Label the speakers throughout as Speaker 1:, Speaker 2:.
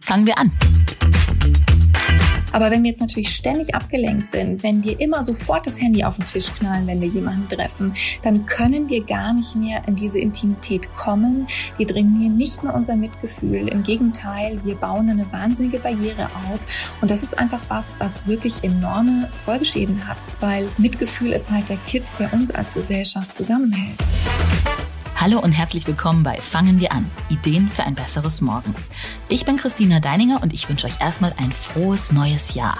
Speaker 1: Fangen wir an.
Speaker 2: Aber wenn wir jetzt natürlich ständig abgelenkt sind, wenn wir immer sofort das Handy auf den Tisch knallen, wenn wir jemanden treffen, dann können wir gar nicht mehr in diese Intimität kommen. Wir trainieren nicht mehr unser Mitgefühl. Im Gegenteil, wir bauen eine wahnsinnige Barriere auf. Und das ist einfach was, was wirklich enorme Folgeschäden hat, weil Mitgefühl ist halt der Kit, der uns als Gesellschaft zusammenhält.
Speaker 1: Hallo und herzlich willkommen bei Fangen wir an. Ideen für ein besseres Morgen. Ich bin Christina Deininger und ich wünsche euch erstmal ein frohes neues Jahr.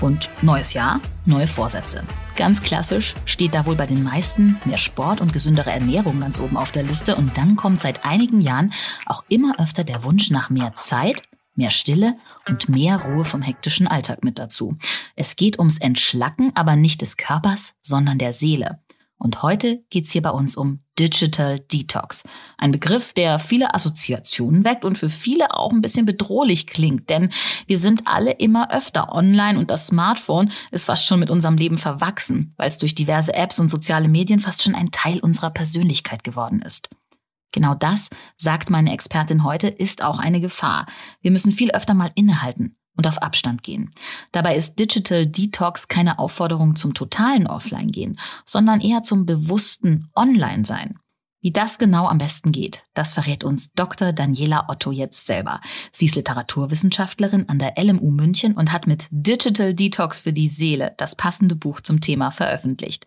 Speaker 1: Und neues Jahr, neue Vorsätze. Ganz klassisch steht da wohl bei den meisten mehr Sport und gesündere Ernährung ganz oben auf der Liste. Und dann kommt seit einigen Jahren auch immer öfter der Wunsch nach mehr Zeit, mehr Stille und mehr Ruhe vom hektischen Alltag mit dazu. Es geht ums Entschlacken, aber nicht des Körpers, sondern der Seele. Und heute geht's hier bei uns um Digital Detox. Ein Begriff, der viele Assoziationen weckt und für viele auch ein bisschen bedrohlich klingt, denn wir sind alle immer öfter online und das Smartphone ist fast schon mit unserem Leben verwachsen, weil es durch diverse Apps und soziale Medien fast schon ein Teil unserer Persönlichkeit geworden ist. Genau das, sagt meine Expertin heute, ist auch eine Gefahr. Wir müssen viel öfter mal innehalten und auf Abstand gehen. Dabei ist Digital Detox keine Aufforderung zum totalen Offline-Gehen, sondern eher zum bewussten Online-Sein. Wie das genau am besten geht, das verrät uns Dr. Daniela Otto jetzt selber. Sie ist Literaturwissenschaftlerin an der LMU München und hat mit Digital Detox für die Seele das passende Buch zum Thema veröffentlicht.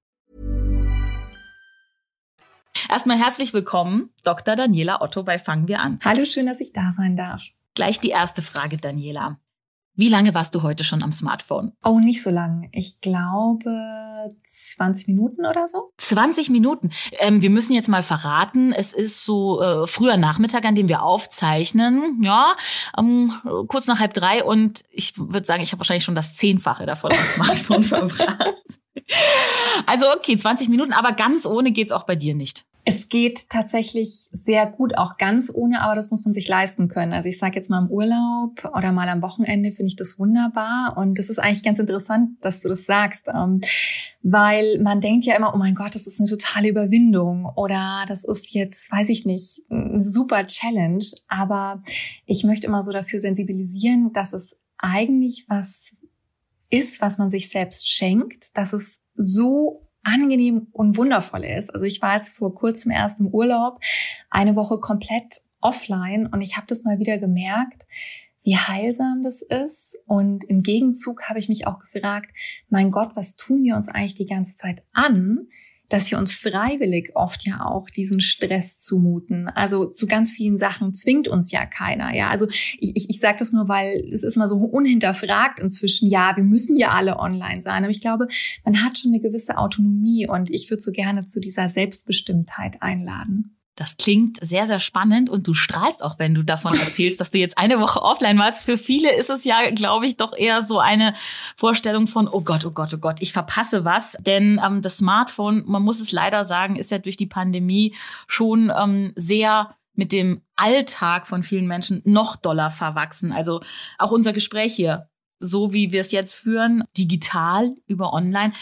Speaker 1: Erstmal herzlich willkommen, Dr. Daniela Otto bei Fangen wir an.
Speaker 2: Hallo, schön, dass ich da sein darf.
Speaker 1: Gleich die erste Frage, Daniela. Wie lange warst du heute schon am Smartphone?
Speaker 2: Oh, nicht so lang. Ich glaube 20 Minuten oder so.
Speaker 1: 20 Minuten. Ähm, wir müssen jetzt mal verraten, es ist so äh, früher Nachmittag, an dem wir aufzeichnen. Ja, ähm, kurz nach halb drei und ich würde sagen, ich habe wahrscheinlich schon das Zehnfache davon am Smartphone verbracht. Also okay, 20 Minuten, aber ganz ohne geht's auch bei dir nicht.
Speaker 2: Es geht tatsächlich sehr gut, auch ganz ohne, aber das muss man sich leisten können. Also ich sage jetzt mal im Urlaub oder mal am Wochenende finde ich das wunderbar. Und das ist eigentlich ganz interessant, dass du das sagst, ähm, weil man denkt ja immer, oh mein Gott, das ist eine totale Überwindung oder das ist jetzt, weiß ich nicht, eine super Challenge. Aber ich möchte immer so dafür sensibilisieren, dass es eigentlich was ist, was man sich selbst schenkt, dass es so angenehm und wundervoll ist. Also ich war jetzt vor kurzem erst im Urlaub, eine Woche komplett offline und ich habe das mal wieder gemerkt, wie heilsam das ist. Und im Gegenzug habe ich mich auch gefragt, mein Gott, was tun wir uns eigentlich die ganze Zeit an, dass wir uns freiwillig oft ja auch diesen Stress zumuten. Also zu ganz vielen Sachen zwingt uns ja keiner. Ja, also ich, ich, ich sage das nur, weil es ist mal so unhinterfragt inzwischen. Ja, wir müssen ja alle online sein. Aber ich glaube, man hat schon eine gewisse Autonomie und ich würde so gerne zu dieser Selbstbestimmtheit einladen.
Speaker 1: Das klingt sehr, sehr spannend und du strahlst auch, wenn du davon erzählst, dass du jetzt eine Woche offline warst. Für viele ist es ja, glaube ich, doch eher so eine Vorstellung von, oh Gott, oh Gott, oh Gott, ich verpasse was. Denn ähm, das Smartphone, man muss es leider sagen, ist ja durch die Pandemie schon ähm, sehr mit dem Alltag von vielen Menschen noch doller verwachsen. Also auch unser Gespräch hier so wie wir es jetzt führen, digital über online.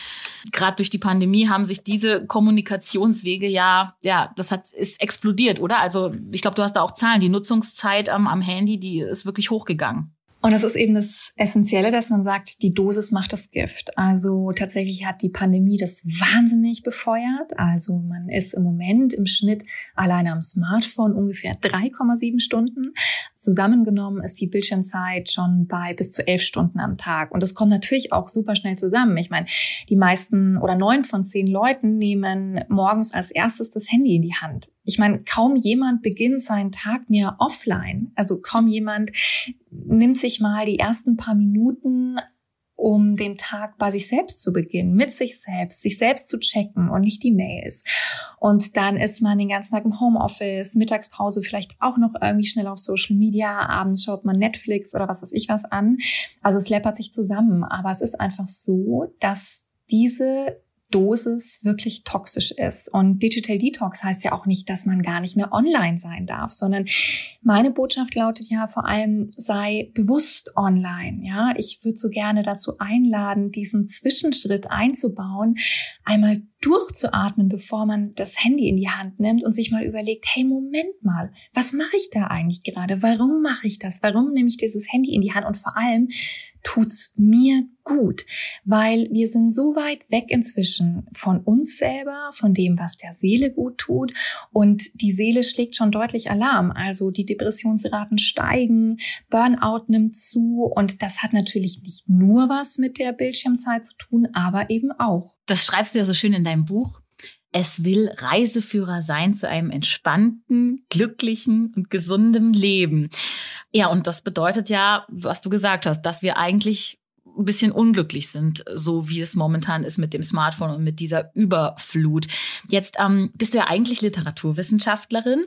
Speaker 1: Gerade durch die Pandemie haben sich diese Kommunikationswege ja, ja, das hat ist explodiert, oder? Also ich glaube, du hast da auch Zahlen. Die Nutzungszeit am, am Handy, die ist wirklich hochgegangen.
Speaker 2: Und es ist eben das Essentielle, dass man sagt, die Dosis macht das Gift. Also tatsächlich hat die Pandemie das wahnsinnig befeuert. Also man ist im Moment im Schnitt alleine am Smartphone ungefähr 3,7 Stunden. Zusammengenommen ist die Bildschirmzeit schon bei bis zu elf Stunden am Tag. Und das kommt natürlich auch super schnell zusammen. Ich meine, die meisten oder neun von zehn Leuten nehmen morgens als erstes das Handy in die Hand. Ich meine, kaum jemand beginnt seinen Tag mehr offline. Also kaum jemand nimmt sich mal die ersten paar Minuten um den Tag bei sich selbst zu beginnen, mit sich selbst, sich selbst zu checken und nicht die Mails. Und dann ist man den ganzen Tag im Homeoffice, Mittagspause vielleicht auch noch irgendwie schnell auf Social Media, abends schaut man Netflix oder was weiß ich was an. Also es läppert sich zusammen. Aber es ist einfach so, dass diese Dosis wirklich toxisch ist. Und Digital Detox heißt ja auch nicht, dass man gar nicht mehr online sein darf, sondern meine Botschaft lautet ja vor allem, sei bewusst online. Ja, ich würde so gerne dazu einladen, diesen Zwischenschritt einzubauen, einmal durchzuatmen, bevor man das Handy in die Hand nimmt und sich mal überlegt, hey, Moment mal, was mache ich da eigentlich gerade? Warum mache ich das? Warum nehme ich dieses Handy in die Hand? Und vor allem, tut's mir gut, weil wir sind so weit weg inzwischen von uns selber, von dem, was der Seele gut tut und die Seele schlägt schon deutlich Alarm. Also die Depressionsraten steigen, Burnout nimmt zu und das hat natürlich nicht nur was mit der Bildschirmzeit zu tun, aber eben auch.
Speaker 1: Das schreibst du ja so schön in deinem Buch. Es will Reiseführer sein zu einem entspannten, glücklichen und gesunden Leben. Ja, und das bedeutet ja, was du gesagt hast, dass wir eigentlich ein bisschen unglücklich sind, so wie es momentan ist mit dem Smartphone und mit dieser Überflut. Jetzt ähm, bist du ja eigentlich Literaturwissenschaftlerin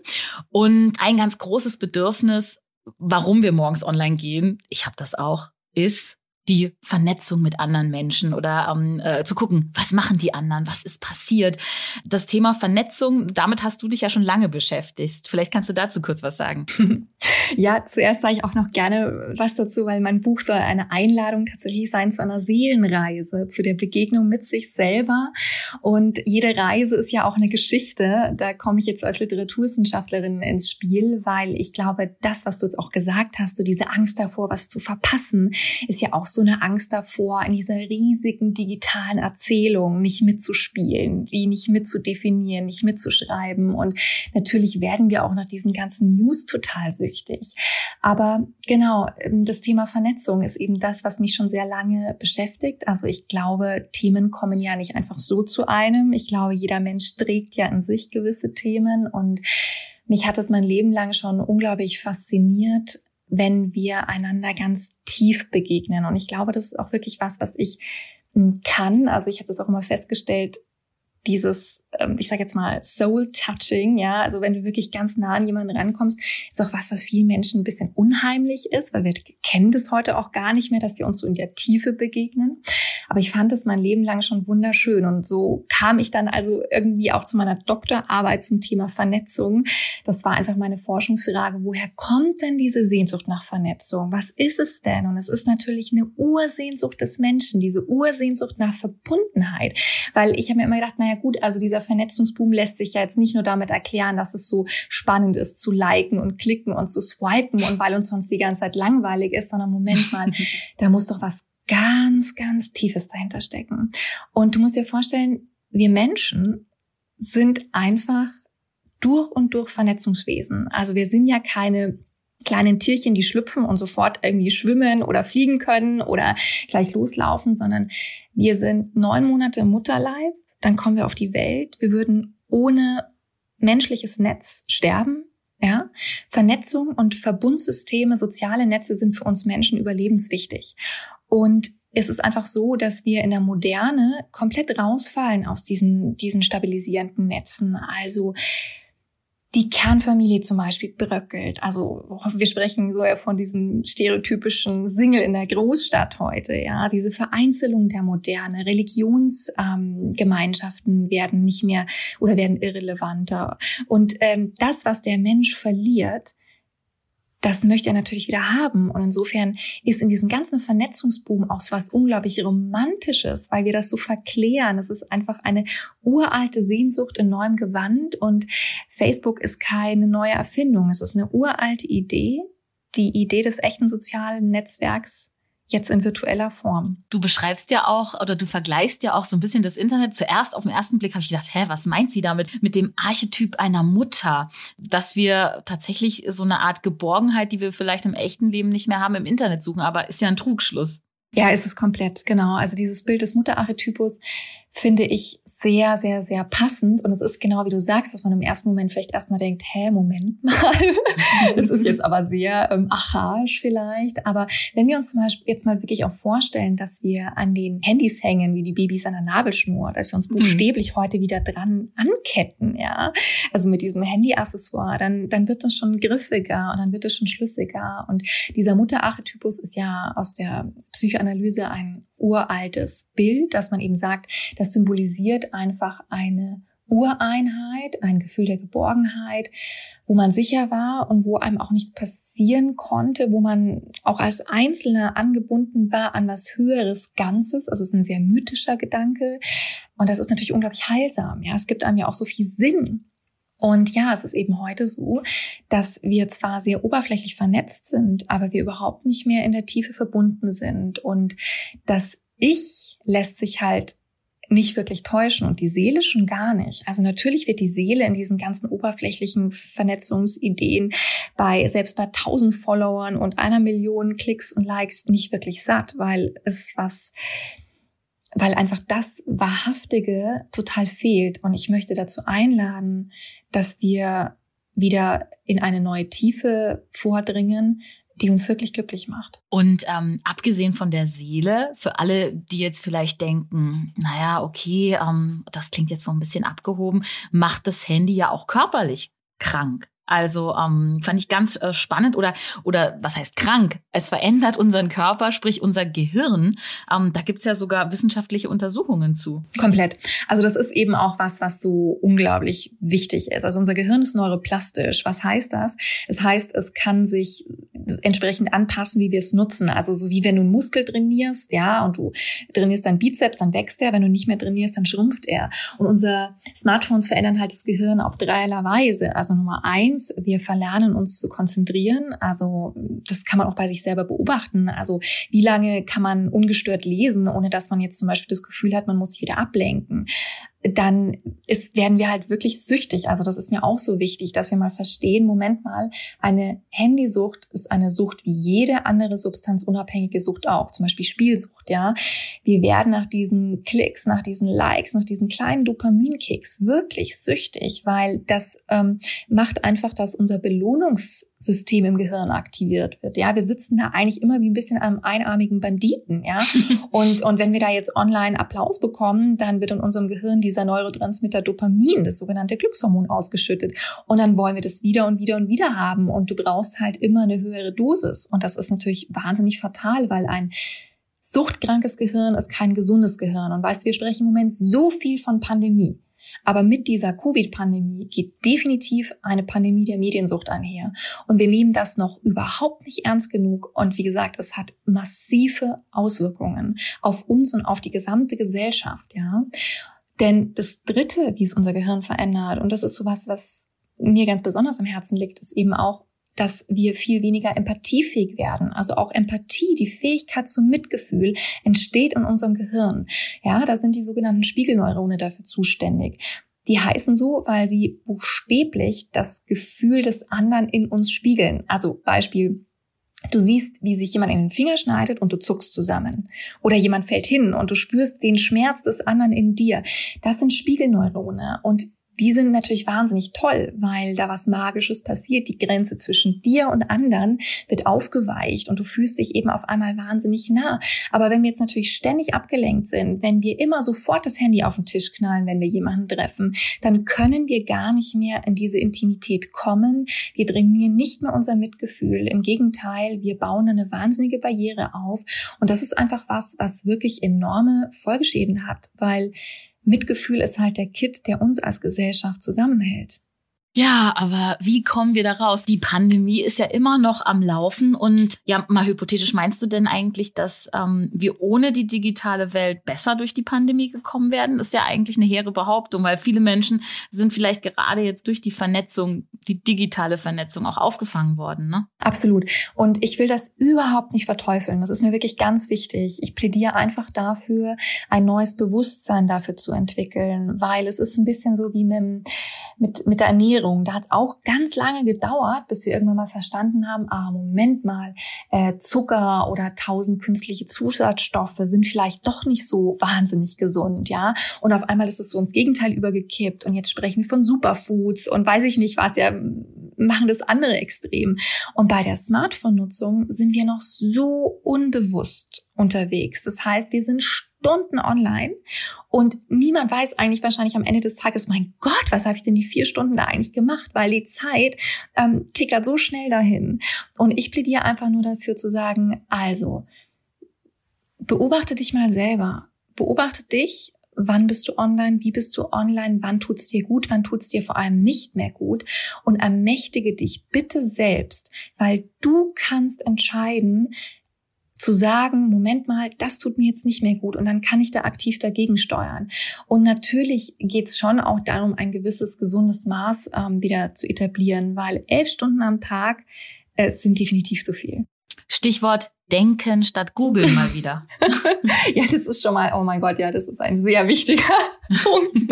Speaker 1: und ein ganz großes Bedürfnis, warum wir morgens online gehen, ich habe das auch, ist die Vernetzung mit anderen Menschen oder ähm, äh, zu gucken, was machen die anderen, was ist passiert. Das Thema Vernetzung, damit hast du dich ja schon lange beschäftigt. Vielleicht kannst du dazu kurz was sagen.
Speaker 2: Ja, zuerst sage ich auch noch gerne was dazu, weil mein Buch soll eine Einladung tatsächlich sein zu einer Seelenreise, zu der Begegnung mit sich selber. Und jede Reise ist ja auch eine Geschichte. Da komme ich jetzt als Literaturwissenschaftlerin ins Spiel, weil ich glaube, das, was du jetzt auch gesagt hast, so diese Angst davor, was zu verpassen, ist ja auch so eine Angst davor, in dieser riesigen digitalen Erzählung nicht mitzuspielen, die nicht mitzudefinieren, nicht mitzuschreiben. Und natürlich werden wir auch nach diesen ganzen News total süchtig. Aber genau, ähm, das Thema Vernetzung ist eben das, was mich schon sehr lange beschäftigt. Also ich glaube, Themen kommen ja nicht einfach so zu einem. Ich glaube, jeder Mensch trägt ja in sich gewisse Themen und mich hat es mein Leben lang schon unglaublich fasziniert, wenn wir einander ganz tief begegnen. Und ich glaube, das ist auch wirklich was, was ich hm, kann. Also ich habe das auch immer festgestellt, dieses, ähm, ich sage jetzt mal, Soul-Touching, ja, also wenn du wirklich ganz nah an jemanden rankommst, ist auch was, was vielen Menschen ein bisschen unheimlich ist, weil wir kennen das heute auch gar nicht mehr, dass wir uns so in der Tiefe begegnen. Aber ich fand es mein Leben lang schon wunderschön und so kam ich dann also irgendwie auch zu meiner Doktorarbeit zum Thema Vernetzung. Das war einfach meine Forschungsfrage, woher kommt denn diese Sehnsucht nach Vernetzung? Was ist es denn? Und es ist natürlich eine Ursehnsucht des Menschen, diese Ursehnsucht nach Verbundenheit, weil ich habe mir immer gedacht, naja, naja gut, also dieser Vernetzungsboom lässt sich ja jetzt nicht nur damit erklären, dass es so spannend ist zu liken und klicken und zu swipen und weil uns sonst die ganze Zeit langweilig ist, sondern Moment mal, da muss doch was ganz, ganz Tiefes dahinter stecken. Und du musst dir vorstellen, wir Menschen sind einfach durch und durch Vernetzungswesen. Also wir sind ja keine kleinen Tierchen, die schlüpfen und sofort irgendwie schwimmen oder fliegen können oder gleich loslaufen, sondern wir sind neun Monate im Mutterleib dann kommen wir auf die Welt. Wir würden ohne menschliches Netz sterben. Ja, Vernetzung und Verbundsysteme, soziale Netze sind für uns Menschen überlebenswichtig. Und es ist einfach so, dass wir in der Moderne komplett rausfallen aus diesen, diesen stabilisierenden Netzen. Also die Kernfamilie zum Beispiel bröckelt. Also wir sprechen so ja von diesem stereotypischen Single in der Großstadt heute. Ja, diese Vereinzelung der Moderne, Religionsgemeinschaften ähm, werden nicht mehr oder werden irrelevanter. Und ähm, das, was der Mensch verliert, das möchte er natürlich wieder haben. Und insofern ist in diesem ganzen Vernetzungsboom auch so was unglaublich Romantisches, weil wir das so verklären. Es ist einfach eine uralte Sehnsucht in neuem Gewand und Facebook ist keine neue Erfindung. Es ist eine uralte Idee, die Idee des echten sozialen Netzwerks jetzt in virtueller Form.
Speaker 1: Du beschreibst ja auch oder du vergleichst ja auch so ein bisschen das Internet. Zuerst auf den ersten Blick habe ich gedacht, hä, was meint sie damit mit dem Archetyp einer Mutter, dass wir tatsächlich so eine Art Geborgenheit, die wir vielleicht im echten Leben nicht mehr haben, im Internet suchen, aber ist ja ein Trugschluss.
Speaker 2: Ja, ist es komplett, genau. Also dieses Bild des Mutterarchetypus finde ich sehr, sehr, sehr passend. Und es ist genau wie du sagst, dass man im ersten Moment vielleicht erstmal denkt, hä, Moment mal. Es ist jetzt aber sehr ähm, archaisch vielleicht. Aber wenn wir uns zum Beispiel jetzt mal wirklich auch vorstellen, dass wir an den Handys hängen, wie die Babys an der Nabelschnur, dass wir uns mhm. buchstäblich heute wieder dran anketten, ja. Also mit diesem Handy-Accessoire, dann, dann wird das schon griffiger und dann wird das schon schlüssiger. Und dieser Mutterarchetypus ist ja aus der Psychoanalyse ein uraltes Bild, dass man eben sagt, das symbolisiert einfach eine Ureinheit, ein Gefühl der Geborgenheit, wo man sicher war und wo einem auch nichts passieren konnte, wo man auch als Einzelner angebunden war an was höheres Ganzes. Also es ist ein sehr mythischer Gedanke. Und das ist natürlich unglaublich heilsam. Ja, es gibt einem ja auch so viel Sinn. Und ja, es ist eben heute so, dass wir zwar sehr oberflächlich vernetzt sind, aber wir überhaupt nicht mehr in der Tiefe verbunden sind. Und das Ich lässt sich halt nicht wirklich täuschen und die Seele schon gar nicht. Also natürlich wird die Seele in diesen ganzen oberflächlichen Vernetzungsideen bei selbst bei tausend Followern und einer Million Klicks und Likes nicht wirklich satt, weil es was weil einfach das Wahrhaftige total fehlt. Und ich möchte dazu einladen, dass wir wieder in eine neue Tiefe vordringen, die uns wirklich glücklich macht.
Speaker 1: Und ähm, abgesehen von der Seele, für alle, die jetzt vielleicht denken, naja, okay, ähm, das klingt jetzt so ein bisschen abgehoben, macht das Handy ja auch körperlich krank. Also ähm, fand ich ganz äh, spannend oder oder was heißt krank? Es verändert unseren Körper, sprich unser Gehirn. Ähm, da gibt's ja sogar wissenschaftliche Untersuchungen zu.
Speaker 2: Komplett. Also das ist eben auch was, was so unglaublich wichtig ist. Also unser Gehirn ist neuroplastisch. Was heißt das? Es heißt, es kann sich entsprechend anpassen, wie wir es nutzen. Also so wie wenn du einen Muskel trainierst, ja, und du trainierst deinen Bizeps, dann wächst er. Wenn du nicht mehr trainierst, dann schrumpft er. Und unser Smartphones verändern halt das Gehirn auf dreierlei Weise. Also Nummer eins eins, wir verlernen uns zu konzentrieren. Also das kann man auch bei sich selber beobachten. Also wie lange kann man ungestört lesen, ohne dass man jetzt zum Beispiel das Gefühl hat, man muss sich wieder ablenken dann ist, werden wir halt wirklich süchtig. Also das ist mir auch so wichtig, dass wir mal verstehen, Moment mal, eine Handysucht ist eine Sucht wie jede andere substanzunabhängige Sucht auch, zum Beispiel Spielsucht, ja. Wir werden nach diesen Klicks, nach diesen Likes, nach diesen kleinen Dopaminkicks wirklich süchtig, weil das ähm, macht einfach, dass unser Belohnungs System im Gehirn aktiviert wird. Ja, wir sitzen da eigentlich immer wie ein bisschen am einarmigen Banditen, ja. Und, und wenn wir da jetzt online Applaus bekommen, dann wird in unserem Gehirn dieser Neurotransmitter Dopamin, das sogenannte Glückshormon, ausgeschüttet. Und dann wollen wir das wieder und wieder und wieder haben. Und du brauchst halt immer eine höhere Dosis. Und das ist natürlich wahnsinnig fatal, weil ein suchtkrankes Gehirn ist kein gesundes Gehirn. Und weißt du, wir sprechen im Moment so viel von Pandemie. Aber mit dieser Covid-Pandemie geht definitiv eine Pandemie der Mediensucht einher. Und wir nehmen das noch überhaupt nicht ernst genug. Und wie gesagt, es hat massive Auswirkungen auf uns und auf die gesamte Gesellschaft, ja. Denn das dritte, wie es unser Gehirn verändert, und das ist sowas, was mir ganz besonders am Herzen liegt, ist eben auch dass wir viel weniger empathiefähig werden. Also auch Empathie, die Fähigkeit zum Mitgefühl entsteht in unserem Gehirn. Ja, da sind die sogenannten Spiegelneurone dafür zuständig. Die heißen so, weil sie buchstäblich das Gefühl des anderen in uns spiegeln. Also Beispiel, Du siehst, wie sich jemand in den Finger schneidet und du zuckst zusammen. Oder jemand fällt hin und du spürst den Schmerz des anderen in dir. Das sind Spiegelneurone und die sind natürlich wahnsinnig toll, weil da was Magisches passiert. Die Grenze zwischen dir und anderen wird aufgeweicht und du fühlst dich eben auf einmal wahnsinnig nah. Aber wenn wir jetzt natürlich ständig abgelenkt sind, wenn wir immer sofort das Handy auf den Tisch knallen, wenn wir jemanden treffen, dann können wir gar nicht mehr in diese Intimität kommen. Wir trainieren nicht mehr unser Mitgefühl. Im Gegenteil, wir bauen eine wahnsinnige Barriere auf. Und das ist einfach was, was wirklich enorme Folgeschäden hat, weil Mitgefühl ist halt der Kit, der uns als Gesellschaft zusammenhält.
Speaker 1: Ja, aber wie kommen wir da raus? Die Pandemie ist ja immer noch am Laufen und ja, mal hypothetisch meinst du denn eigentlich, dass ähm, wir ohne die digitale Welt besser durch die Pandemie gekommen werden? Ist ja eigentlich eine hehre Behauptung, weil viele Menschen sind vielleicht gerade jetzt durch die Vernetzung, die digitale Vernetzung auch aufgefangen worden, ne?
Speaker 2: Absolut. Und ich will das überhaupt nicht verteufeln. Das ist mir wirklich ganz wichtig. Ich plädiere einfach dafür, ein neues Bewusstsein dafür zu entwickeln, weil es ist ein bisschen so wie mit, mit, mit der Ernährung. Da hat es auch ganz lange gedauert, bis wir irgendwann mal verstanden haben, ah, Moment mal, äh, Zucker oder tausend künstliche Zusatzstoffe sind vielleicht doch nicht so wahnsinnig gesund, ja. Und auf einmal ist es so ins Gegenteil übergekippt. Und jetzt sprechen wir von Superfoods und weiß ich nicht was, ja, machen das andere extrem. Und bei der Smartphone-Nutzung sind wir noch so unbewusst unterwegs. Das heißt, wir sind Stunden online und niemand weiß eigentlich wahrscheinlich am Ende des Tages, mein Gott, was habe ich denn die vier Stunden da eigentlich gemacht? Weil die Zeit ähm, tickert so schnell dahin. Und ich plädiere einfach nur dafür zu sagen, also, beobachte dich mal selber. Beobachte dich wann bist du online, wie bist du online, wann tut's dir gut, wann tut's dir vor allem nicht mehr gut und ermächtige dich bitte selbst, weil du kannst entscheiden, zu sagen, Moment mal, das tut mir jetzt nicht mehr gut und dann kann ich da aktiv dagegen steuern. Und natürlich geht's schon auch darum, ein gewisses gesundes Maß ähm, wieder zu etablieren, weil elf Stunden am Tag äh, sind definitiv zu viel.
Speaker 1: Stichwort Denken statt Googeln mal wieder.
Speaker 2: ja, das ist schon mal, oh mein Gott, ja, das ist ein sehr wichtiger Punkt.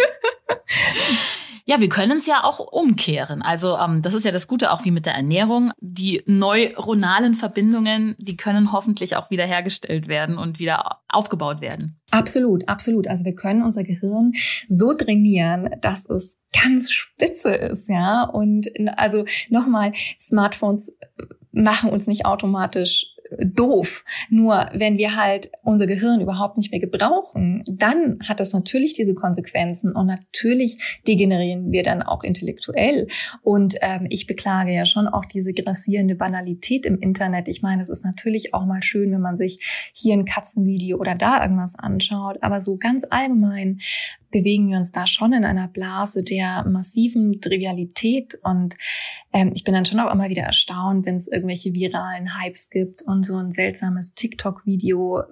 Speaker 1: Ja, wir können es ja auch umkehren. Also ähm, das ist ja das Gute auch wie mit der Ernährung. Die neuronalen Verbindungen, die können hoffentlich auch wieder hergestellt werden und wieder aufgebaut werden.
Speaker 2: Absolut, absolut. Also wir können unser Gehirn so trainieren, dass es ganz spitze ist, ja. Und also nochmal, Smartphones machen uns nicht automatisch doof. Nur wenn wir halt unser Gehirn überhaupt nicht mehr gebrauchen, dann hat das natürlich diese Konsequenzen und natürlich degenerieren wir dann auch intellektuell. Und ähm, ich beklage ja schon auch diese grassierende Banalität im Internet. Ich meine, es ist natürlich auch mal schön, wenn man sich hier ein Katzenvideo oder da irgendwas anschaut, aber so ganz allgemein bewegen wir uns da schon in einer Blase der massiven Trivialität. Und ähm, ich bin dann schon auch immer wieder erstaunt, wenn es irgendwelche viralen Hypes gibt und so ein seltsames TikTok-Video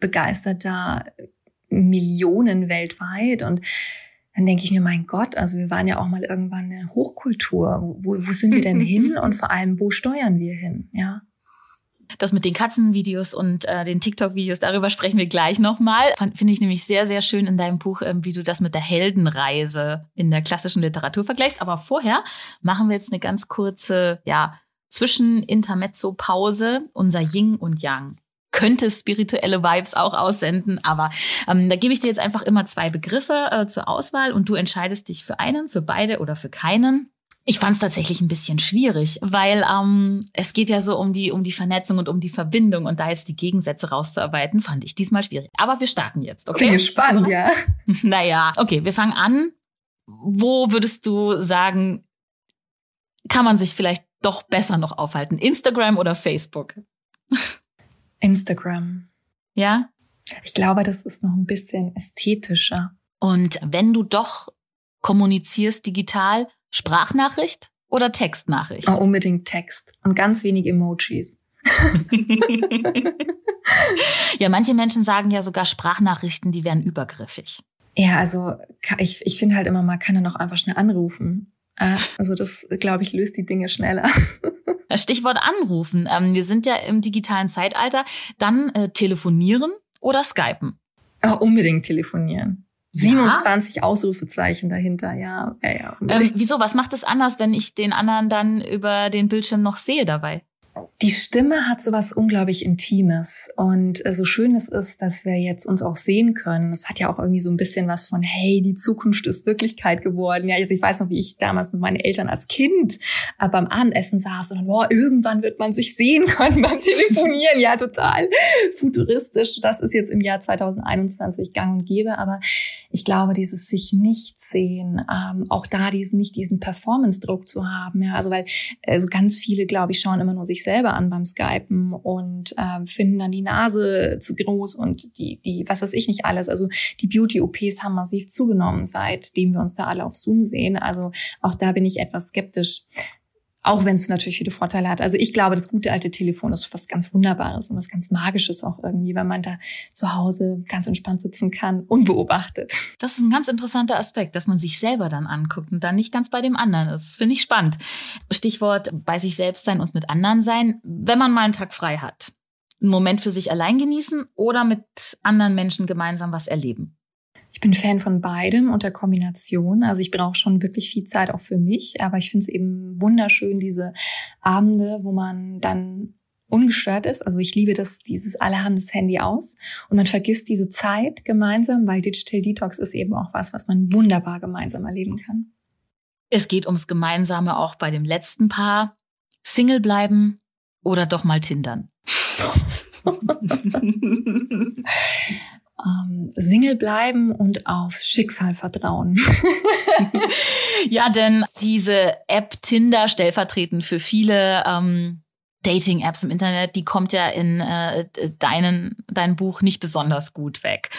Speaker 2: begeistert da Millionen weltweit. Und dann denke ich mir, mein Gott, also wir waren ja auch mal irgendwann eine Hochkultur. Wo, wo sind wir denn hin? Und vor allem, wo steuern wir hin? Ja.
Speaker 1: Das mit den Katzenvideos und äh, den TikTok-Videos, darüber sprechen wir gleich nochmal. Finde ich nämlich sehr, sehr schön in deinem Buch, ähm, wie du das mit der Heldenreise in der klassischen Literatur vergleichst. Aber vorher machen wir jetzt eine ganz kurze, ja, Zwischen-Intermezzo-Pause, unser Yin und Yang könnte spirituelle Vibes auch aussenden. Aber ähm, da gebe ich dir jetzt einfach immer zwei Begriffe äh, zur Auswahl und du entscheidest dich für einen, für beide oder für keinen. Ich fand es tatsächlich ein bisschen schwierig, weil ähm, es geht ja so um die um die Vernetzung und um die Verbindung und da jetzt die Gegensätze rauszuarbeiten, fand ich diesmal schwierig. Aber wir starten jetzt, okay?
Speaker 2: Bin gespannt, ja.
Speaker 1: naja, okay, wir fangen an. Wo würdest du sagen, kann man sich vielleicht doch besser noch aufhalten? Instagram oder Facebook?
Speaker 2: Instagram.
Speaker 1: Ja?
Speaker 2: Ich glaube, das ist noch ein bisschen ästhetischer.
Speaker 1: Und wenn du doch kommunizierst digital, Sprachnachricht oder Textnachricht?
Speaker 2: Oh, unbedingt Text und ganz wenig Emojis.
Speaker 1: ja, manche Menschen sagen ja sogar Sprachnachrichten, die wären übergriffig.
Speaker 2: Ja, also ich, ich finde halt immer, man kann dann auch einfach schnell anrufen. Äh, also das, glaube ich, löst die Dinge schneller.
Speaker 1: Stichwort anrufen. Ähm, wir sind ja im digitalen Zeitalter. Dann äh, telefonieren oder skypen?
Speaker 2: Oh, unbedingt telefonieren. 27 ja? Ausrufezeichen dahinter, ja. ja,
Speaker 1: ja ähm, wieso? Was macht es anders, wenn ich den anderen dann über den Bildschirm noch sehe dabei?
Speaker 2: Die Stimme hat so was unglaublich Intimes und äh, so schön es ist, dass wir jetzt uns auch sehen können. Es hat ja auch irgendwie so ein bisschen was von, hey, die Zukunft ist Wirklichkeit geworden. Ja, also ich weiß noch, wie ich damals mit meinen Eltern als Kind äh, beim Abendessen saß und dann, boah, irgendwann wird man sich sehen können beim Telefonieren. Ja, total futuristisch. Das ist jetzt im Jahr 2021 gang und gäbe, aber ich glaube, dieses sich nicht sehen, ähm, auch da diesen, nicht diesen Performance-Druck zu haben. Ja, also weil also ganz viele, glaube ich, schauen immer nur sich selber an beim Skypen und äh, finden dann die Nase zu groß und die, die, was weiß ich nicht alles. Also die Beauty-OPs haben massiv zugenommen, seitdem wir uns da alle auf Zoom sehen. Also auch da bin ich etwas skeptisch. Auch wenn es natürlich viele Vorteile hat. Also ich glaube, das gute alte Telefon ist was ganz Wunderbares und was ganz Magisches auch irgendwie, wenn man da zu Hause ganz entspannt sitzen kann, unbeobachtet.
Speaker 1: Das ist ein ganz interessanter Aspekt, dass man sich selber dann anguckt und dann nicht ganz bei dem anderen ist. Finde ich spannend. Stichwort bei sich selbst sein und mit anderen sein. Wenn man mal einen Tag frei hat, einen Moment für sich allein genießen oder mit anderen Menschen gemeinsam was erleben.
Speaker 2: Ich bin Fan von beidem und der Kombination. Also ich brauche schon wirklich viel Zeit auch für mich, aber ich finde es eben wunderschön, diese Abende, wo man dann ungestört ist. Also ich liebe das, dieses alle haben das Handy aus und man vergisst diese Zeit gemeinsam, weil Digital Detox ist eben auch was, was man wunderbar gemeinsam erleben kann.
Speaker 1: Es geht ums Gemeinsame auch bei dem letzten Paar. Single bleiben oder doch mal tindern.
Speaker 2: ähm, Single bleiben und aufs Schicksal vertrauen.
Speaker 1: ja, denn diese App Tinder stellvertretend für viele ähm, Dating-Apps im Internet, die kommt ja in äh, deinen, dein Buch nicht besonders gut weg.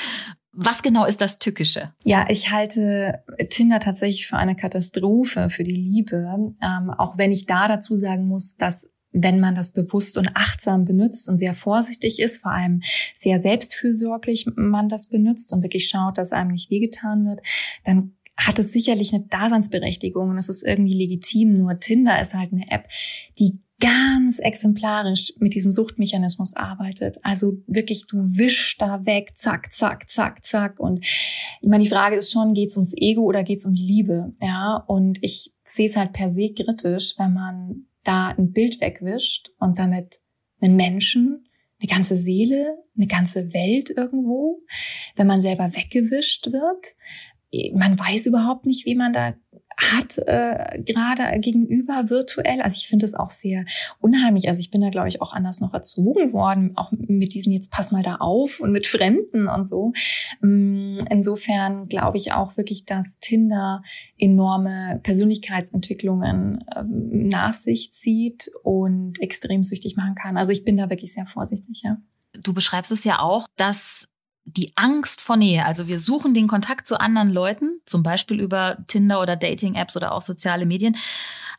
Speaker 1: Was genau ist das Tückische?
Speaker 2: Ja, ich halte Tinder tatsächlich für eine Katastrophe für die Liebe. Ähm, auch wenn ich da dazu sagen muss, dass wenn man das bewusst und achtsam benutzt und sehr vorsichtig ist, vor allem sehr selbstfürsorglich man das benutzt und wirklich schaut, dass einem nicht wehgetan wird, dann hat es sicherlich eine Daseinsberechtigung und es ist irgendwie legitim. Nur Tinder ist halt eine App, die ganz exemplarisch mit diesem Suchtmechanismus arbeitet. Also wirklich, du wischst da weg, zack, zack, zack, zack. Und ich meine, die Frage ist schon, geht's ums Ego oder geht's um die Liebe? Ja, und ich sehe es halt per se kritisch, wenn man da ein Bild wegwischt und damit einen Menschen, eine ganze Seele, eine ganze Welt irgendwo, wenn man selber weggewischt wird. Man weiß überhaupt nicht, wie man da hat äh, gerade gegenüber virtuell. Also ich finde es auch sehr unheimlich. Also ich bin da, glaube ich, auch anders noch erzogen worden, auch mit diesen jetzt pass mal da auf und mit Fremden und so. Mm, insofern glaube ich auch wirklich, dass Tinder enorme Persönlichkeitsentwicklungen ähm, nach sich zieht und extrem süchtig machen kann. Also ich bin da wirklich sehr vorsichtig, ja.
Speaker 1: Du beschreibst es ja auch, dass die Angst vor Nähe. Also wir suchen den Kontakt zu anderen Leuten, zum Beispiel über Tinder oder Dating-Apps oder auch soziale Medien.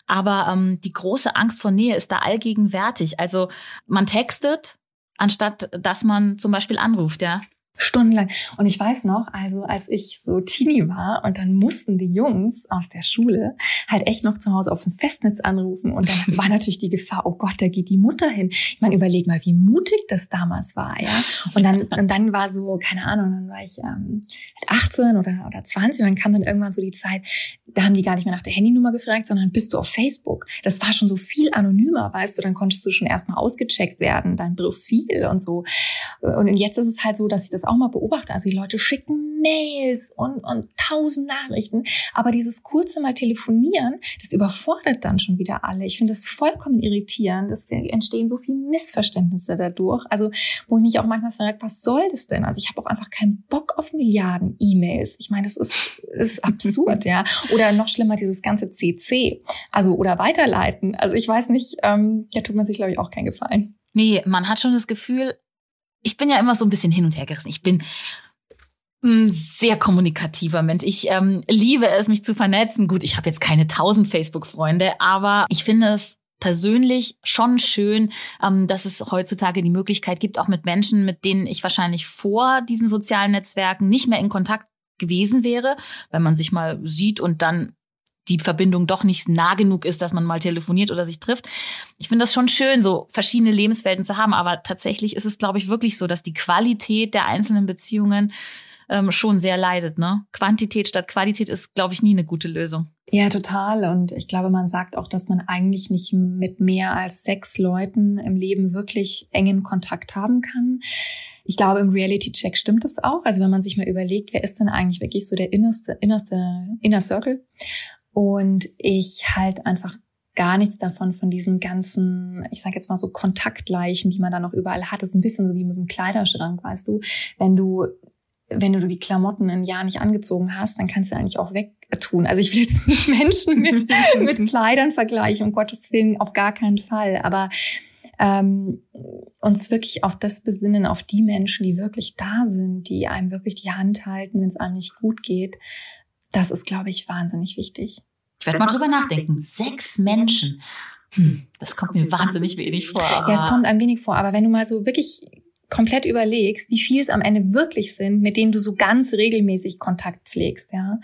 Speaker 1: Aber ähm, die große Angst vor Nähe ist da allgegenwärtig. Also man textet, anstatt dass man zum Beispiel anruft, ja
Speaker 2: stundenlang. Und ich weiß noch, also als ich so Teenie war und dann mussten die Jungs aus der Schule halt echt noch zu Hause auf dem Festnetz anrufen und dann war natürlich die Gefahr, oh Gott, da geht die Mutter hin. Ich meine, überleg mal, wie mutig das damals war, ja. Und dann, und dann war so, keine Ahnung, dann war ich ähm, 18 oder, oder 20 und dann kam dann irgendwann so die Zeit, da haben die gar nicht mehr nach der Handynummer gefragt, sondern bist du auf Facebook. Das war schon so viel anonymer, weißt du, dann konntest du schon erstmal ausgecheckt werden, dein Profil und so. Und jetzt ist es halt so, dass ich das auch mal beobachte. Also die Leute schicken Mails und, und tausend Nachrichten. Aber dieses kurze Mal telefonieren, das überfordert dann schon wieder alle. Ich finde das vollkommen irritierend. Es entstehen so viele Missverständnisse dadurch. Also, wo ich mich auch manchmal frage, was soll das denn? Also ich habe auch einfach keinen Bock auf Milliarden E-Mails. Ich meine, das ist, ist absurd, ja. Oder noch schlimmer, dieses ganze CC. Also, oder weiterleiten. Also ich weiß nicht, ähm, da tut man sich, glaube ich, auch keinen Gefallen.
Speaker 1: Nee, man hat schon das Gefühl, ich bin ja immer so ein bisschen hin und her gerissen. Ich bin ein sehr kommunikativer Mensch. Ich ähm, liebe es, mich zu vernetzen. Gut, ich habe jetzt keine tausend Facebook-Freunde, aber ich finde es persönlich schon schön, ähm, dass es heutzutage die Möglichkeit gibt, auch mit Menschen, mit denen ich wahrscheinlich vor diesen sozialen Netzwerken nicht mehr in Kontakt gewesen wäre, wenn man sich mal sieht und dann die Verbindung doch nicht nah genug ist, dass man mal telefoniert oder sich trifft. Ich finde das schon schön, so verschiedene Lebenswelten zu haben, aber tatsächlich ist es, glaube ich, wirklich so, dass die Qualität der einzelnen Beziehungen ähm, schon sehr leidet. Ne? Quantität statt Qualität ist, glaube ich, nie eine gute Lösung.
Speaker 2: Ja, total. Und ich glaube, man sagt auch, dass man eigentlich nicht mit mehr als sechs Leuten im Leben wirklich engen Kontakt haben kann. Ich glaube, im Reality-Check stimmt das auch. Also wenn man sich mal überlegt, wer ist denn eigentlich wirklich so der innerste, innerste Inner Circle? Und ich halt einfach gar nichts davon, von diesen ganzen, ich sage jetzt mal so Kontaktleichen, die man da noch überall hat. Das ist ein bisschen so wie mit dem Kleiderschrank, weißt du. Wenn du wenn du die Klamotten ein Jahr nicht angezogen hast, dann kannst du eigentlich auch wegtun. Also ich will jetzt nicht Menschen mit, mit Kleidern vergleichen, um Gottes Willen, auf gar keinen Fall. Aber ähm, uns wirklich auf das besinnen, auf die Menschen, die wirklich da sind, die einem wirklich die Hand halten, wenn es einem nicht gut geht das ist, glaube ich, wahnsinnig wichtig.
Speaker 1: Ich werde mal drüber nachdenken. Sechs Menschen. Hm, das kommt mir wahnsinnig wenig vor.
Speaker 2: Ja, es kommt ein wenig vor. Aber wenn du mal so wirklich komplett überlegst, wie viel es am Ende wirklich sind, mit denen du so ganz regelmäßig Kontakt pflegst, ja.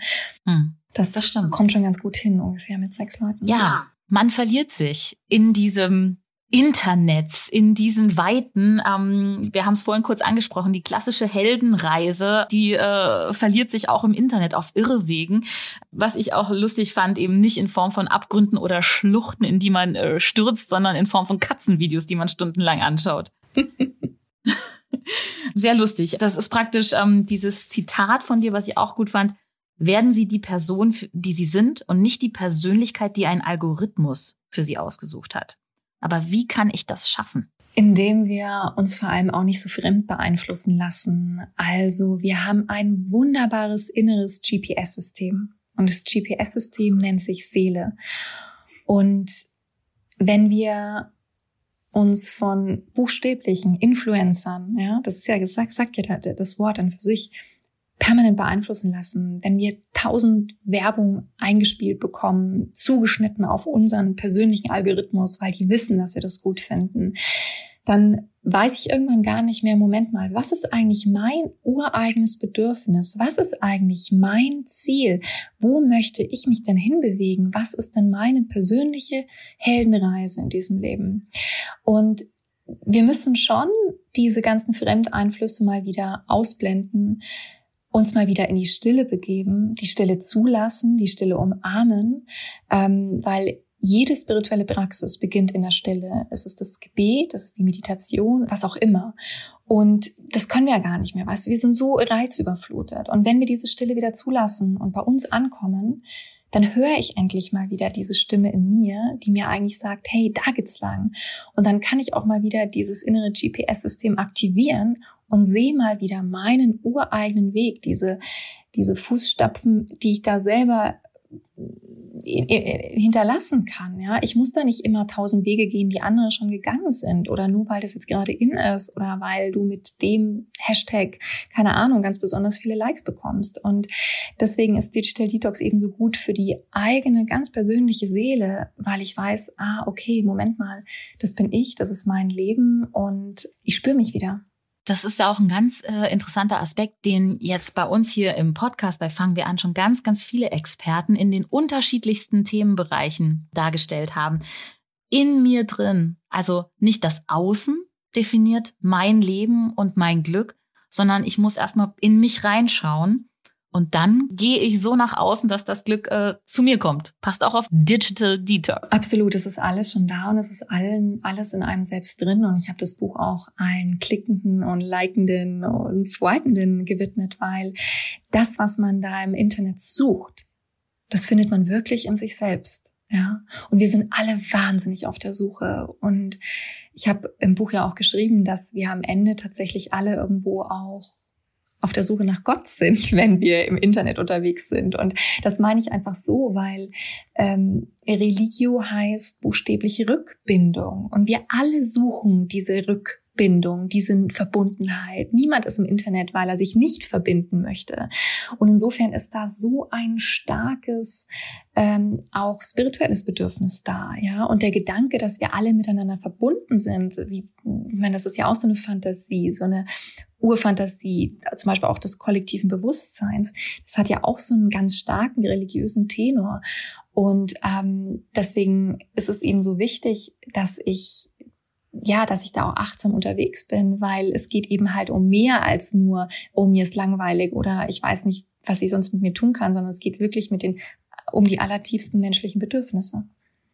Speaker 2: Hm, das, das kommt schon ganz gut hin, ungefähr mit sechs Leuten.
Speaker 1: Ja, man verliert sich in diesem Internets, in diesen Weiten. Ähm, wir haben es vorhin kurz angesprochen, die klassische Heldenreise, die äh, verliert sich auch im Internet auf Irrwegen. Was ich auch lustig fand, eben nicht in Form von Abgründen oder Schluchten, in die man äh, stürzt, sondern in Form von Katzenvideos, die man stundenlang anschaut. Sehr lustig. Das ist praktisch ähm, dieses Zitat von dir, was ich auch gut fand. Werden Sie die Person, die Sie sind und nicht die Persönlichkeit, die ein Algorithmus für Sie ausgesucht hat. Aber wie kann ich das schaffen?
Speaker 2: Indem wir uns vor allem auch nicht so fremd beeinflussen lassen. Also wir haben ein wunderbares inneres GPS-System. Und das GPS-System nennt sich Seele. Und wenn wir uns von buchstäblichen Influencern, ja, das ist ja gesagt, sagt ja das Wort dann für sich, permanent beeinflussen lassen, wenn wir tausend Werbung eingespielt bekommen, zugeschnitten auf unseren persönlichen Algorithmus, weil die wissen, dass wir das gut finden, dann weiß ich irgendwann gar nicht mehr, Moment mal, was ist eigentlich mein ureigenes Bedürfnis? Was ist eigentlich mein Ziel? Wo möchte ich mich denn hinbewegen? Was ist denn meine persönliche Heldenreise in diesem Leben? Und wir müssen schon diese ganzen Fremdeinflüsse mal wieder ausblenden, uns mal wieder in die Stille begeben, die Stille zulassen, die Stille umarmen, ähm, weil jede spirituelle Praxis beginnt in der Stille. Es ist das Gebet, es ist die Meditation, was auch immer. Und das können wir ja gar nicht mehr, weißt du, wir sind so reizüberflutet. Und wenn wir diese Stille wieder zulassen und bei uns ankommen, dann höre ich endlich mal wieder diese Stimme in mir, die mir eigentlich sagt, hey, da geht's lang. Und dann kann ich auch mal wieder dieses innere GPS-System aktivieren und sehe mal wieder meinen ureigenen Weg, diese, diese Fußstapfen, die ich da selber äh, äh, hinterlassen kann. Ja, ich muss da nicht immer tausend Wege gehen, die andere schon gegangen sind oder nur weil das jetzt gerade in ist oder weil du mit dem Hashtag keine Ahnung ganz besonders viele Likes bekommst. Und deswegen ist Digital Detox eben so gut für die eigene ganz persönliche Seele, weil ich weiß, ah okay, Moment mal, das bin ich, das ist mein Leben und ich spüre mich wieder.
Speaker 1: Das ist ja auch ein ganz äh, interessanter Aspekt, den jetzt bei uns hier im Podcast bei Fangen wir an schon ganz, ganz viele Experten in den unterschiedlichsten Themenbereichen dargestellt haben. In mir drin, also nicht das Außen definiert mein Leben und mein Glück, sondern ich muss erstmal in mich reinschauen und dann gehe ich so nach außen, dass das Glück äh, zu mir kommt. Passt auch auf Digital Detox.
Speaker 2: Absolut, es ist alles schon da und es ist allen, alles in einem selbst drin. Und ich habe das Buch auch allen Klickenden und Likenden und Swipenden gewidmet, weil das, was man da im Internet sucht, das findet man wirklich in sich selbst. Ja, und wir sind alle wahnsinnig auf der Suche. Und ich habe im Buch ja auch geschrieben, dass wir am Ende tatsächlich alle irgendwo auch auf der Suche nach Gott sind, wenn wir im Internet unterwegs sind. Und das meine ich einfach so, weil ähm, Religio heißt buchstäbliche Rückbindung. Und wir alle suchen diese Rückbindung. Bindung, diese Verbundenheit. Niemand ist im Internet, weil er sich nicht verbinden möchte. Und insofern ist da so ein starkes, ähm, auch spirituelles Bedürfnis da, ja. Und der Gedanke, dass wir alle miteinander verbunden sind, wie, ich meine, das ist ja auch so eine Fantasie, so eine Urfantasie, zum Beispiel auch des kollektiven Bewusstseins. Das hat ja auch so einen ganz starken religiösen Tenor. Und ähm, deswegen ist es eben so wichtig, dass ich ja, dass ich da auch achtsam unterwegs bin, weil es geht eben halt um mehr als nur, oh, mir ist langweilig oder ich weiß nicht, was ich sonst mit mir tun kann, sondern es geht wirklich mit den, um die allertiefsten menschlichen Bedürfnisse.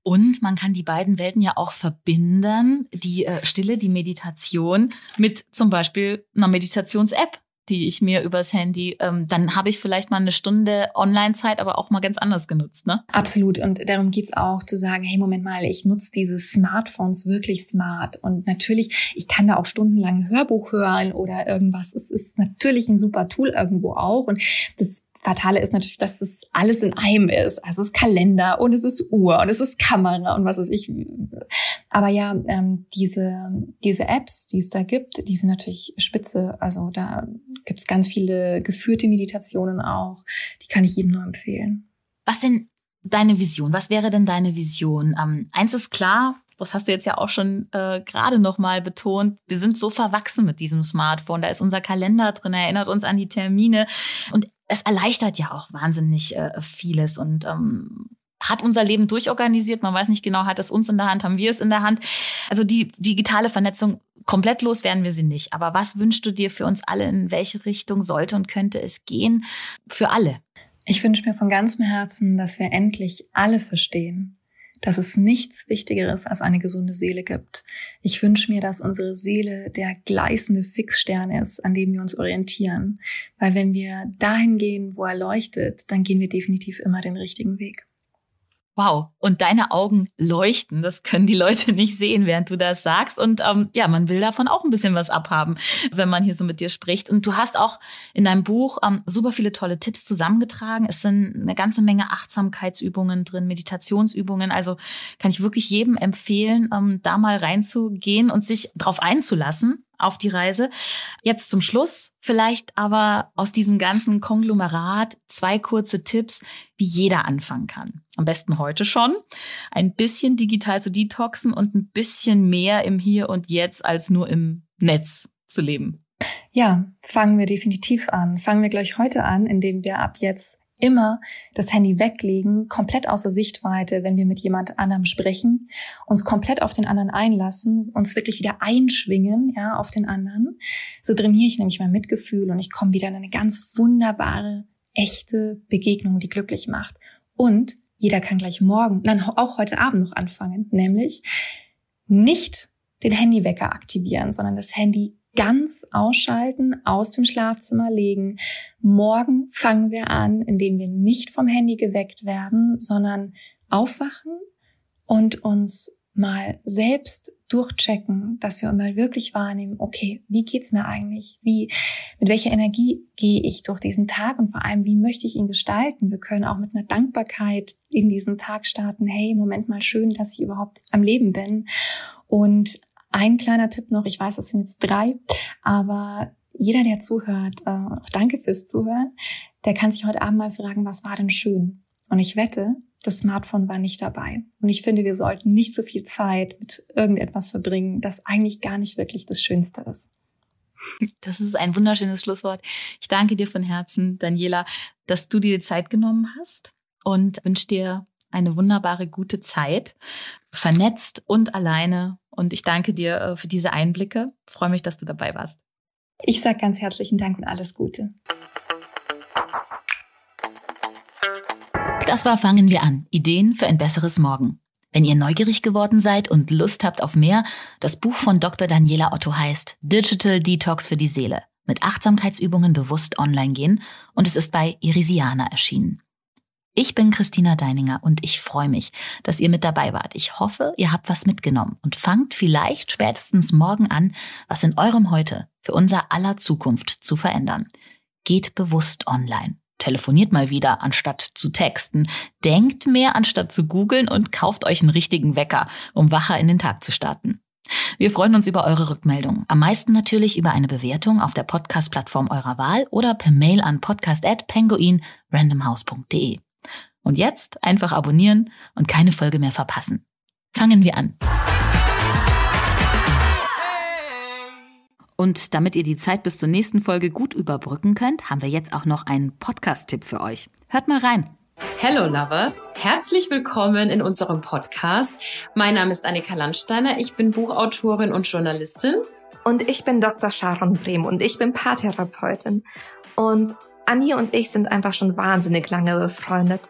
Speaker 1: Und man kann die beiden Welten ja auch verbinden, die äh, Stille, die Meditation, mit zum Beispiel einer Meditations-App die ich mir übers Handy, ähm, dann habe ich vielleicht mal eine Stunde Online-Zeit, aber auch mal ganz anders genutzt, ne?
Speaker 2: Absolut. Und darum geht's auch zu sagen, hey, Moment mal, ich nutze diese Smartphones wirklich smart. Und natürlich, ich kann da auch stundenlang ein Hörbuch hören oder irgendwas. Es ist natürlich ein super Tool irgendwo auch. Und das Fatale ist natürlich, dass das alles in einem ist. Also es ist Kalender und es ist Uhr und es ist Kamera und was weiß ich. Aber ja, ähm, diese, diese Apps, die es da gibt, die sind natürlich spitze. Also da gibt es ganz viele geführte Meditationen auch. Die kann ich jedem nur empfehlen.
Speaker 1: Was denn deine Vision? Was wäre denn deine Vision? Ähm, eins ist klar, das hast du jetzt ja auch schon äh, gerade noch mal betont, wir sind so verwachsen mit diesem Smartphone. Da ist unser Kalender drin, erinnert uns an die Termine und es erleichtert ja auch wahnsinnig äh, vieles und ähm, hat unser Leben durchorganisiert. Man weiß nicht genau, hat es uns in der Hand, haben wir es in der Hand. Also die digitale Vernetzung komplett los werden wir sie nicht. Aber was wünschst du dir für uns alle? In welche Richtung sollte und könnte es gehen? Für alle.
Speaker 2: Ich wünsche mir von ganzem Herzen, dass wir endlich alle verstehen, dass es nichts Wichtigeres als eine gesunde Seele gibt. Ich wünsche mir, dass unsere Seele der gleißende Fixstern ist, an dem wir uns orientieren. Weil wenn wir dahin gehen, wo er leuchtet, dann gehen wir definitiv immer den richtigen Weg.
Speaker 1: Wow, und deine Augen leuchten. Das können die Leute nicht sehen, während du das sagst. Und ähm, ja, man will davon auch ein bisschen was abhaben, wenn man hier so mit dir spricht. Und du hast auch in deinem Buch ähm, super viele tolle Tipps zusammengetragen. Es sind eine ganze Menge Achtsamkeitsübungen drin, Meditationsübungen. Also kann ich wirklich jedem empfehlen, ähm, da mal reinzugehen und sich drauf einzulassen auf die Reise. Jetzt zum Schluss vielleicht aber aus diesem ganzen Konglomerat zwei kurze Tipps, wie jeder anfangen kann. Am besten heute schon. Ein bisschen digital zu detoxen und ein bisschen mehr im Hier und Jetzt als nur im Netz zu leben.
Speaker 2: Ja, fangen wir definitiv an. Fangen wir gleich heute an, indem wir ab jetzt immer das Handy weglegen, komplett außer Sichtweite, wenn wir mit jemand anderem sprechen, uns komplett auf den anderen einlassen, uns wirklich wieder einschwingen, ja, auf den anderen. So trainiere ich nämlich mein Mitgefühl und ich komme wieder in eine ganz wunderbare, echte Begegnung, die glücklich macht. Und jeder kann gleich morgen, nein, auch heute Abend noch anfangen, nämlich nicht den Handywecker aktivieren, sondern das Handy ganz ausschalten, aus dem Schlafzimmer legen. Morgen fangen wir an, indem wir nicht vom Handy geweckt werden, sondern aufwachen und uns mal selbst durchchecken, dass wir mal wirklich wahrnehmen, okay, wie geht's mir eigentlich? Wie, mit welcher Energie gehe ich durch diesen Tag und vor allem, wie möchte ich ihn gestalten? Wir können auch mit einer Dankbarkeit in diesen Tag starten. Hey, Moment mal schön, dass ich überhaupt am Leben bin. Und ein kleiner Tipp noch, ich weiß, das sind jetzt drei, aber jeder, der zuhört, äh, auch danke fürs Zuhören, der kann sich heute Abend mal fragen, was war denn schön? Und ich wette, das Smartphone war nicht dabei. Und ich finde, wir sollten nicht so viel Zeit mit irgendetwas verbringen, das eigentlich gar nicht wirklich das Schönste ist.
Speaker 1: Das ist ein wunderschönes Schlusswort. Ich danke dir von Herzen, Daniela, dass du dir die Zeit genommen hast und wünsche dir eine wunderbare, gute Zeit, vernetzt und alleine. Und ich danke dir äh, für diese Einblicke. Ich freue mich, dass du dabei warst.
Speaker 2: Ich sage ganz herzlichen Dank und alles Gute.
Speaker 1: Das war Fangen wir an. Ideen für ein besseres Morgen. Wenn ihr neugierig geworden seid und Lust habt auf mehr, das Buch von Dr. Daniela Otto heißt Digital Detox für die Seele. Mit Achtsamkeitsübungen bewusst online gehen und es ist bei Irisiana erschienen. Ich bin Christina Deininger und ich freue mich, dass ihr mit dabei wart. Ich hoffe, ihr habt was mitgenommen und fangt vielleicht spätestens morgen an, was in eurem Heute für unser aller Zukunft zu verändern. Geht bewusst online. Telefoniert mal wieder, anstatt zu texten. Denkt mehr, anstatt zu googeln und kauft euch einen richtigen Wecker, um wacher in den Tag zu starten. Wir freuen uns über eure Rückmeldungen. Am meisten natürlich über eine Bewertung auf der Podcast-Plattform eurer Wahl oder per Mail an podcast@penguinrandomhouse.de. Und jetzt einfach abonnieren und keine Folge mehr verpassen. Fangen wir an. Und damit ihr die Zeit bis zur nächsten Folge gut überbrücken könnt, haben wir jetzt auch noch einen Podcast-Tipp für euch. Hört mal rein.
Speaker 3: Hello Lovers, herzlich willkommen in unserem Podcast. Mein Name ist Annika Landsteiner, ich bin Buchautorin und Journalistin.
Speaker 4: Und ich bin Dr. Sharon Brehm und ich bin Paartherapeutin. Und Anni und ich sind einfach schon wahnsinnig lange befreundet.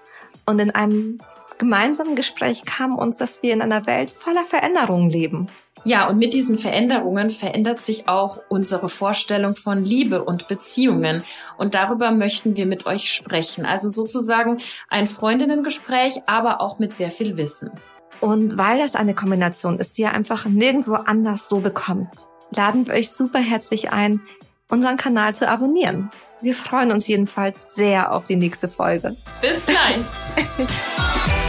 Speaker 4: Und in einem gemeinsamen Gespräch kam uns, dass wir in einer Welt voller Veränderungen leben.
Speaker 3: Ja, und mit diesen Veränderungen verändert sich auch unsere Vorstellung von Liebe und Beziehungen. Und darüber möchten wir mit euch sprechen. Also sozusagen ein Freundinnengespräch, aber auch mit sehr viel Wissen.
Speaker 4: Und weil das eine Kombination ist, die ihr einfach nirgendwo anders so bekommt, laden wir euch super herzlich ein, unseren Kanal zu abonnieren. Wir freuen uns jedenfalls sehr auf die nächste Folge.
Speaker 3: Bis gleich.